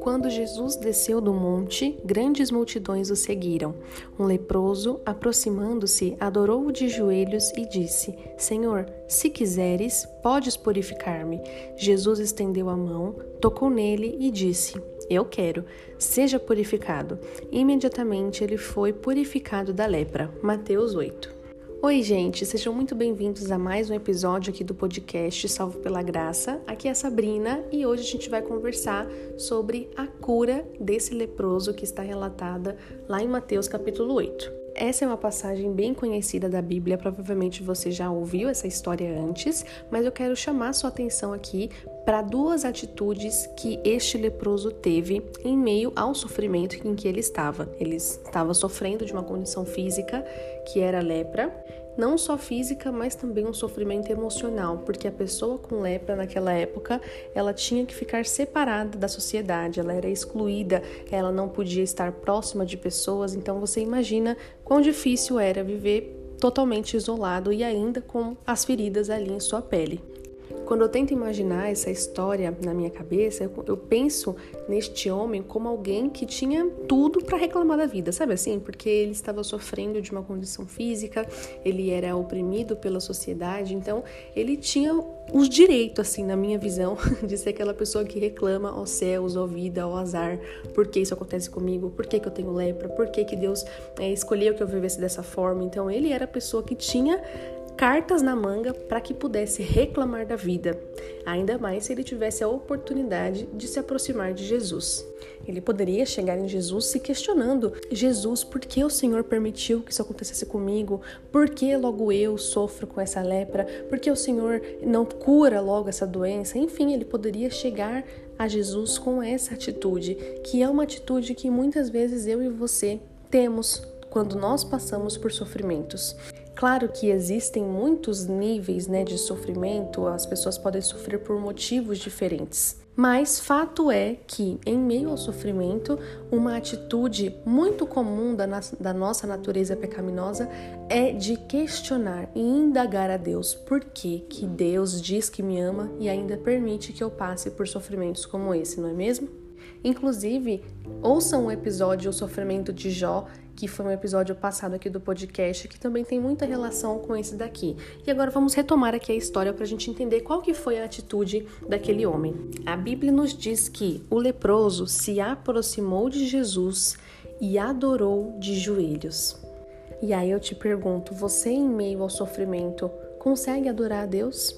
Quando Jesus desceu do monte, grandes multidões o seguiram. Um leproso, aproximando-se, adorou-o de joelhos e disse: Senhor, se quiseres, podes purificar-me. Jesus estendeu a mão, tocou nele e disse: Eu quero, seja purificado. Imediatamente ele foi purificado da lepra. Mateus 8. Oi, gente, sejam muito bem-vindos a mais um episódio aqui do podcast Salvo pela Graça. Aqui é a Sabrina e hoje a gente vai conversar sobre a cura desse leproso que está relatada lá em Mateus capítulo 8. Essa é uma passagem bem conhecida da Bíblia, provavelmente você já ouviu essa história antes, mas eu quero chamar sua atenção aqui para duas atitudes que este leproso teve em meio ao sofrimento em que ele estava. Ele estava sofrendo de uma condição física que era lepra, não só física, mas também um sofrimento emocional, porque a pessoa com lepra naquela época, ela tinha que ficar separada da sociedade, ela era excluída, ela não podia estar próxima de pessoas, então você imagina quão difícil era viver totalmente isolado e ainda com as feridas ali em sua pele. Quando eu tento imaginar essa história na minha cabeça, eu, eu penso neste homem como alguém que tinha tudo para reclamar da vida, sabe assim? Porque ele estava sofrendo de uma condição física, ele era oprimido pela sociedade, então ele tinha os direitos, assim, na minha visão, de ser aquela pessoa que reclama aos céus, ao vida, ao azar, por que isso acontece comigo, por que, que eu tenho lepra, por que, que Deus é, escolheu que eu vivesse dessa forma. Então ele era a pessoa que tinha cartas na manga para que pudesse reclamar da vida, ainda mais se ele tivesse a oportunidade de se aproximar de Jesus. Ele poderia chegar em Jesus se questionando: Jesus, por que o Senhor permitiu que isso acontecesse comigo? Por que logo eu sofro com essa lepra? Por que o Senhor não cura logo essa doença? Enfim, ele poderia chegar a Jesus com essa atitude, que é uma atitude que muitas vezes eu e você temos quando nós passamos por sofrimentos. Claro que existem muitos níveis né, de sofrimento, as pessoas podem sofrer por motivos diferentes. Mas fato é que, em meio ao sofrimento, uma atitude muito comum da, da, nossa natureza pecaminosa é de questionar e indagar a Deus por que, que Deus diz que me ama e ainda permite que eu passe por sofrimentos como esse, não é mesmo? Inclusive, ouçam o episódio O Sofrimento de Jó que foi um episódio passado aqui do podcast, que também tem muita relação com esse daqui. E agora vamos retomar aqui a história para a gente entender qual que foi a atitude daquele homem. A Bíblia nos diz que o leproso se aproximou de Jesus e adorou de joelhos. E aí eu te pergunto, você em meio ao sofrimento consegue adorar a Deus?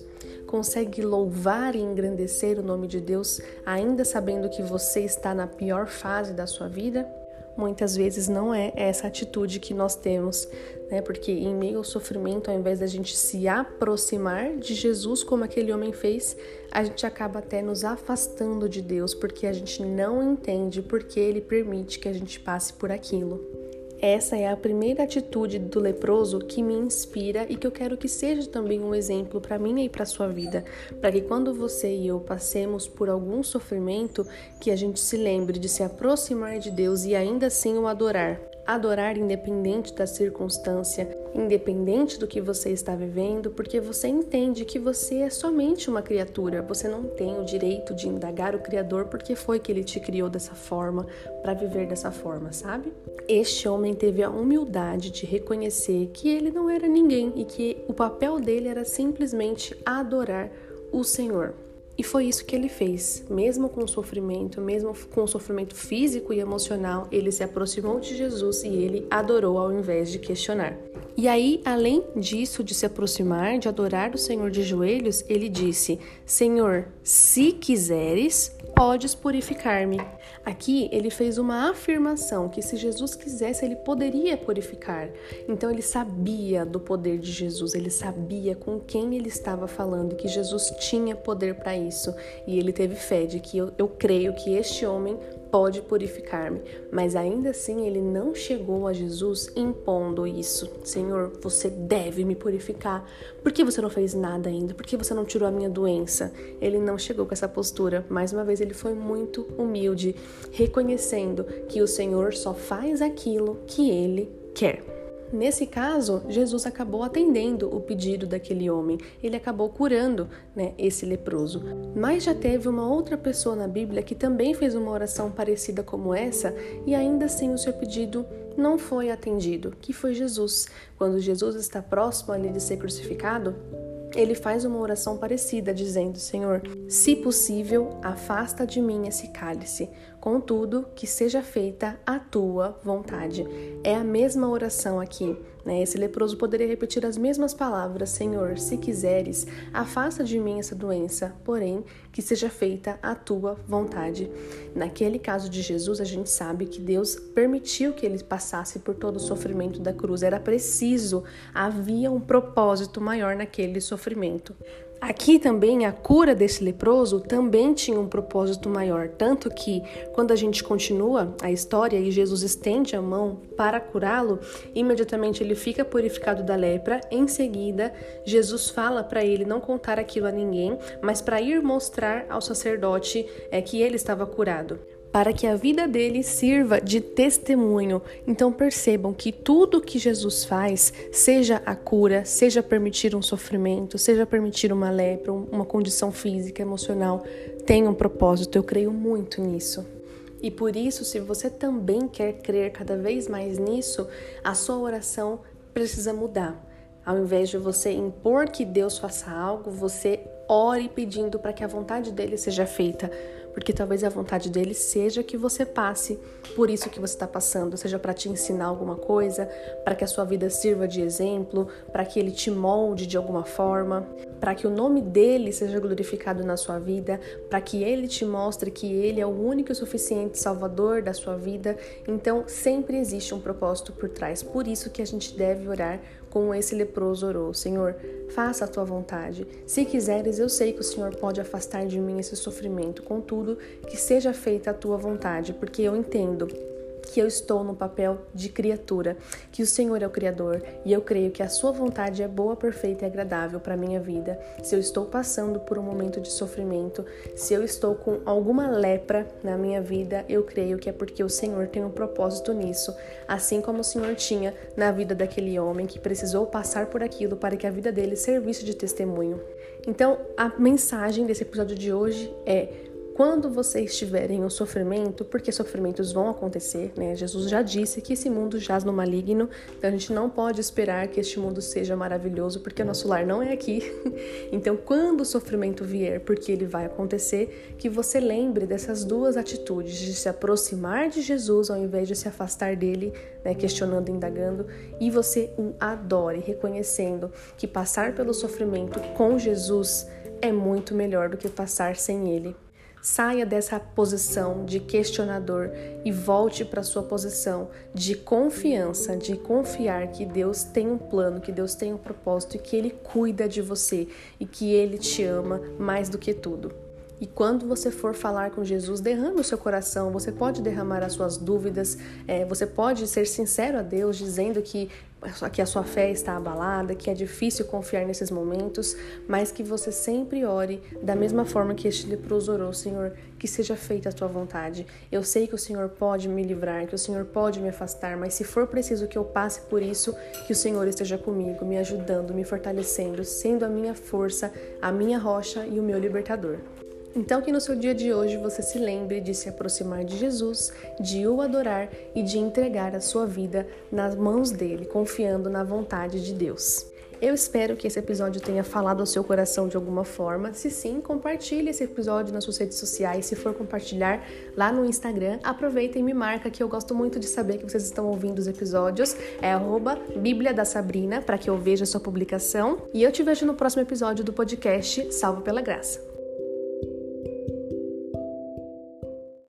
Consegue louvar e engrandecer o nome de Deus, ainda sabendo que você está na pior fase da sua vida? muitas vezes não é essa atitude que nós temos, né? Porque em meio ao sofrimento, ao invés da gente se aproximar de Jesus como aquele homem fez, a gente acaba até nos afastando de Deus, porque a gente não entende porque ele permite que a gente passe por aquilo. Essa é a primeira atitude do leproso que me inspira e que eu quero que seja também um exemplo para mim e para sua vida, para que quando você e eu passemos por algum sofrimento, que a gente se lembre de se aproximar de Deus e ainda assim o adorar adorar independente da circunstância, independente do que você está vivendo, porque você entende que você é somente uma criatura, você não tem o direito de indagar o Criador porque foi que ele te criou dessa forma, para viver dessa forma, sabe? Este homem teve a humildade de reconhecer que ele não era ninguém e que o papel dele era simplesmente adorar o Senhor. E foi isso que ele fez, mesmo com o sofrimento, mesmo com o sofrimento físico e emocional, ele se aproximou de Jesus e ele adorou ao invés de questionar. E aí, além disso, de se aproximar, de adorar o Senhor de joelhos, ele disse: Senhor, se quiseres, podes purificar-me. Aqui ele fez uma afirmação que se Jesus quisesse, ele poderia purificar. Então ele sabia do poder de Jesus, ele sabia com quem ele estava falando, que Jesus tinha poder para isso. E ele teve fé de que eu, eu creio que este homem pode purificar-me. Mas ainda assim ele não chegou a Jesus impondo isso. Senhor, você deve me purificar. Por que você não fez nada ainda? Por que você não tirou a minha doença? Ele não chegou com essa postura. Mais uma vez ele foi muito humilde, reconhecendo que o Senhor só faz aquilo que ele quer. Nesse caso, Jesus acabou atendendo o pedido daquele homem, ele acabou curando né, esse leproso. Mas já teve uma outra pessoa na Bíblia que também fez uma oração parecida como essa e ainda assim o seu pedido não foi atendido, que foi Jesus. Quando Jesus está próximo ali de ser crucificado, ele faz uma oração parecida, dizendo: Senhor, se possível, afasta de mim esse cálice, contudo, que seja feita a tua vontade. É a mesma oração aqui. Né? Esse leproso poderia repetir as mesmas palavras: Senhor, se quiseres, afasta de mim essa doença, porém, que seja feita a tua vontade. Naquele caso de Jesus, a gente sabe que Deus permitiu que ele passasse por todo o sofrimento da cruz. Era preciso, havia um propósito maior naquele sofrimento. Aqui também a cura desse leproso também tinha um propósito maior, tanto que quando a gente continua a história e Jesus estende a mão para curá-lo, imediatamente ele fica purificado da lepra. Em seguida, Jesus fala para ele não contar aquilo a ninguém, mas para ir mostrar ao sacerdote é, que ele estava curado para que a vida dele sirva de testemunho. Então percebam que tudo que Jesus faz, seja a cura, seja permitir um sofrimento, seja permitir uma lepra, uma condição física, emocional, tem um propósito. Eu creio muito nisso. E por isso, se você também quer crer cada vez mais nisso, a sua oração precisa mudar. Ao invés de você impor que Deus faça algo, você ore pedindo para que a vontade dele seja feita porque talvez a vontade dele seja que você passe por isso que você está passando, seja para te ensinar alguma coisa, para que a sua vida sirva de exemplo, para que ele te molde de alguma forma, para que o nome dele seja glorificado na sua vida, para que ele te mostre que ele é o único e suficiente salvador da sua vida. Então, sempre existe um propósito por trás. Por isso que a gente deve orar como esse leproso orou: Senhor, faça a tua vontade. Se quiseres, eu sei que o Senhor pode afastar de mim esse sofrimento. Contudo, que seja feita a tua vontade, porque eu entendo que eu estou no papel de criatura, que o Senhor é o Criador e eu creio que a Sua vontade é boa, perfeita e agradável para a minha vida. Se eu estou passando por um momento de sofrimento, se eu estou com alguma lepra na minha vida, eu creio que é porque o Senhor tem um propósito nisso, assim como o Senhor tinha na vida daquele homem que precisou passar por aquilo para que a vida dele servisse de testemunho. Então, a mensagem desse episódio de hoje é quando você estiver em um sofrimento, porque sofrimentos vão acontecer, né? Jesus já disse que esse mundo jaz no maligno, então a gente não pode esperar que este mundo seja maravilhoso, porque o nosso lar não é aqui. Então, quando o sofrimento vier, porque ele vai acontecer, que você lembre dessas duas atitudes, de se aproximar de Jesus ao invés de se afastar dele, né? questionando, indagando, e você o adore, reconhecendo que passar pelo sofrimento com Jesus é muito melhor do que passar sem ele. Saia dessa posição de questionador e volte para sua posição de confiança, de confiar que Deus tem um plano, que Deus tem um propósito e que Ele cuida de você e que Ele te ama mais do que tudo. E quando você for falar com Jesus, derrame o seu coração. Você pode derramar as suas dúvidas, é, você pode ser sincero a Deus, dizendo que que a sua fé está abalada, que é difícil confiar nesses momentos, mas que você sempre ore da mesma forma que este leproso orou, Senhor, que seja feita a tua vontade. Eu sei que o Senhor pode me livrar, que o Senhor pode me afastar, mas se for preciso que eu passe por isso, que o Senhor esteja comigo, me ajudando, me fortalecendo, sendo a minha força, a minha rocha e o meu libertador. Então, que no seu dia de hoje você se lembre de se aproximar de Jesus, de o adorar e de entregar a sua vida nas mãos dele, confiando na vontade de Deus. Eu espero que esse episódio tenha falado ao seu coração de alguma forma. Se sim, compartilhe esse episódio nas suas redes sociais. Se for compartilhar lá no Instagram, aproveita e me marca que eu gosto muito de saber que vocês estão ouvindo os episódios. É arroba Bíblia da Sabrina para que eu veja sua publicação. E eu te vejo no próximo episódio do podcast Salvo pela Graça.